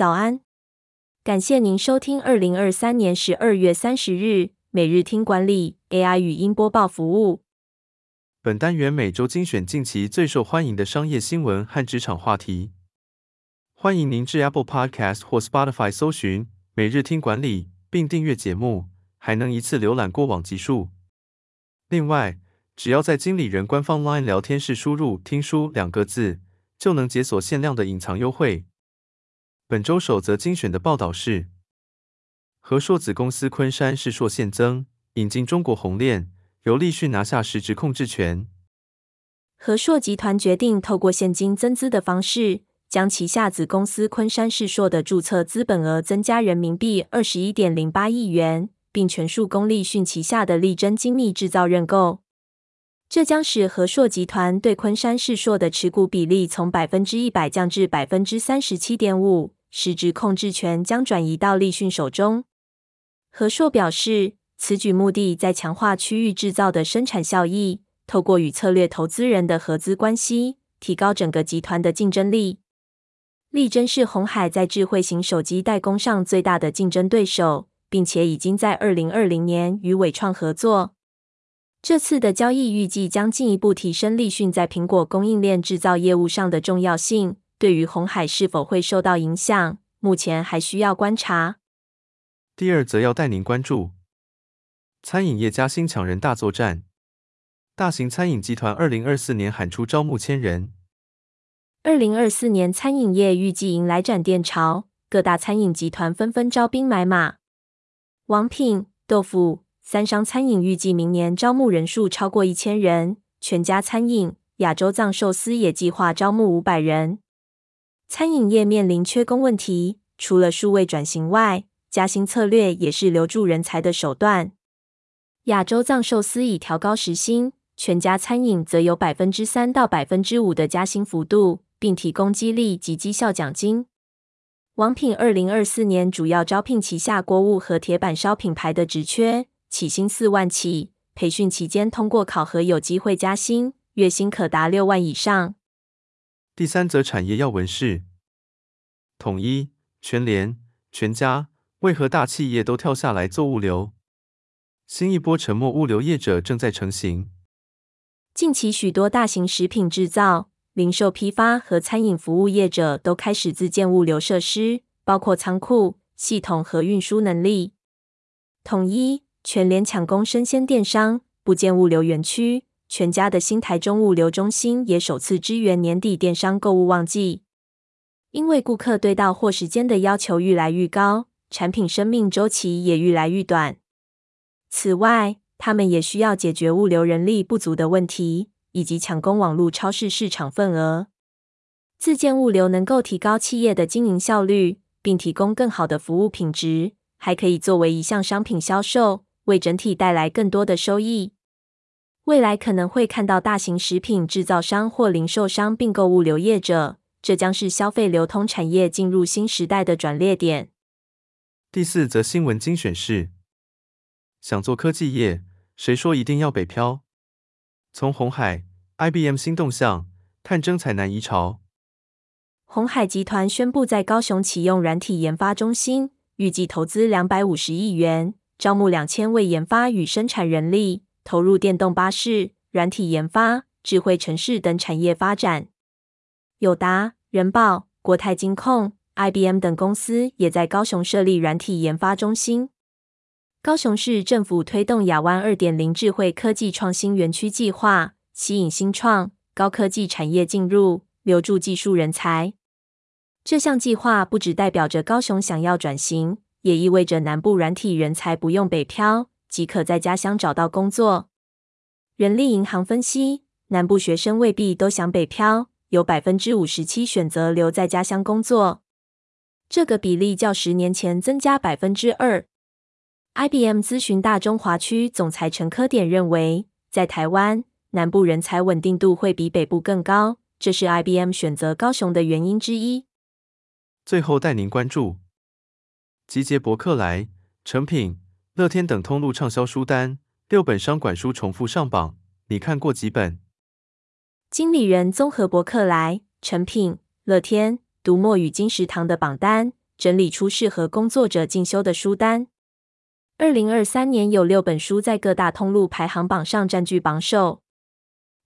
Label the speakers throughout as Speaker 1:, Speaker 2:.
Speaker 1: 早安，感谢您收听二零二三年十二月三十日每日听管理 AI 语音播报服务。
Speaker 2: 本单元每周精选近期最受欢迎的商业新闻和职场话题。欢迎您至 Apple Podcast 或 Spotify 搜寻每日听管理，并订阅节目，还能一次浏览过往集数。另外，只要在经理人官方 LINE 聊天室输入“听书”两个字，就能解锁限量的隐藏优惠。本周首则精选的报道是：和硕子公司昆山世硕现增，引进中国红链，由立讯拿下实质控制权。
Speaker 1: 和硕集团决定透过现金增资的方式，将旗下子公司昆山世硕的注册资本额增加人民币二十一点零八亿元，并全数供立讯旗下的力臻精密制造认购。这将使和硕集团对昆山世硕的持股比例从百分之一百降至百分之三十七点五。实质控制权将转移到立讯手中。和硕表示，此举目的在强化区域制造的生产效益，透过与策略投资人的合资关系，提高整个集团的竞争力。力争是鸿海在智慧型手机代工上最大的竞争对手，并且已经在二零二零年与伟创合作。这次的交易预计将进一步提升力讯在苹果供应链制造业务上的重要性。对于红海是否会受到影响，目前还需要观察。
Speaker 2: 第二则要带您关注餐饮业加薪抢人大作战，大型餐饮集团二零二四年喊出招募千人。
Speaker 1: 二零二四年餐饮业预计迎来展店潮，各大餐饮集团纷纷招兵买马。王品、豆腐、三商餐饮预计明年招募人数超过一千人，全家餐饮、亚洲藏寿司也计划招募五百人。餐饮业面临缺工问题，除了数位转型外，加薪策略也是留住人才的手段。亚洲藏寿司已调高时薪，全家餐饮则有百分之三到百分之五的加薪幅度，并提供激励及绩效奖金。王品二零二四年主要招聘旗下锅物和铁板烧品牌的职缺，起薪四万起，培训期间通过考核有机会加薪，月薪可达六万以上。
Speaker 2: 第三则产业要闻是：统一、全联、全家为何大企业都跳下来做物流？新一波沉没物流业者正在成型。
Speaker 1: 近期，许多大型食品制造、零售批发和餐饮服务业者都开始自建物流设施，包括仓库、系统和运输能力。统一、全联抢攻生鲜电商，不建物流园区。全家的新台中物流中心也首次支援年底电商购物旺季，因为顾客对到货时间的要求愈来愈高，产品生命周期也愈来愈短。此外，他们也需要解决物流人力不足的问题，以及抢攻网络超市市场份额。自建物流能够提高企业的经营效率，并提供更好的服务品质，还可以作为一项商品销售，为整体带来更多的收益。未来可能会看到大型食品制造商或零售商并购物流业者，这将是消费流通产业进入新时代的转捩点。
Speaker 2: 第四则新闻精选是：想做科技业，谁说一定要北漂？从红海、IBM 新动向，探征才南移潮。
Speaker 1: 红海集团宣布在高雄启用软体研发中心，预计投资两百五十亿元，招募两千位研发与生产人力。投入电动巴士、软体研发、智慧城市等产业发展。友达、人保、国泰金控、IBM 等公司也在高雄设立软体研发中心。高雄市政府推动亚湾二点零智慧科技创新园区计划，吸引新创高科技产业进入，留住技术人才。这项计划不只代表着高雄想要转型，也意味着南部软体人才不用北漂。即可在家乡找到工作。人力银行分析，南部学生未必都想北漂，有百分之五十七选择留在家乡工作，这个比例较十年前增加百分之二。IBM 咨询大中华区总裁陈科典认为，在台湾南部人才稳定度会比北部更高，这是 IBM 选择高雄的原因之一。
Speaker 2: 最后带您关注，集结博客来、诚品。乐天等通路畅销书单，六本商管书重复上榜，你看过几本？
Speaker 1: 经理人综合博客来、诚品、乐天、读墨与金石堂的榜单，整理出适合工作者进修的书单。二零二三年有六本书在各大通路排行榜上占据榜首。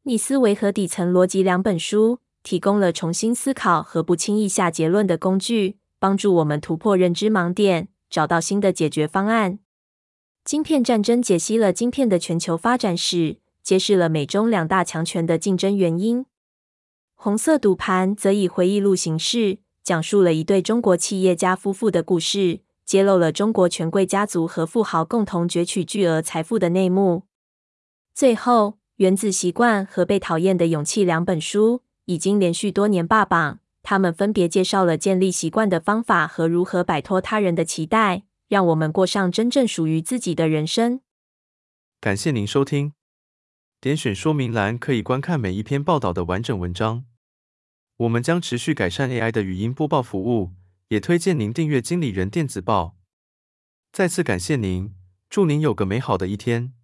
Speaker 1: 逆思维和底层逻辑两本书提供了重新思考和不轻易下结论的工具，帮助我们突破认知盲点，找到新的解决方案。晶片战争解析了晶片的全球发展史，揭示了美中两大强权的竞争原因。红色赌盘则以回忆录形式讲述了一对中国企业家夫妇的故事，揭露了中国权贵家族和富豪共同攫取巨额财富的内幕。最后，《原子习惯》和《被讨厌的勇气》两本书已经连续多年霸榜，他们分别介绍了建立习惯的方法和如何摆脱他人的期待。让我们过上真正属于自己的人生。
Speaker 2: 感谢您收听，点选说明栏可以观看每一篇报道的完整文章。我们将持续改善 AI 的语音播报服务，也推荐您订阅经理人电子报。再次感谢您，祝您有个美好的一天。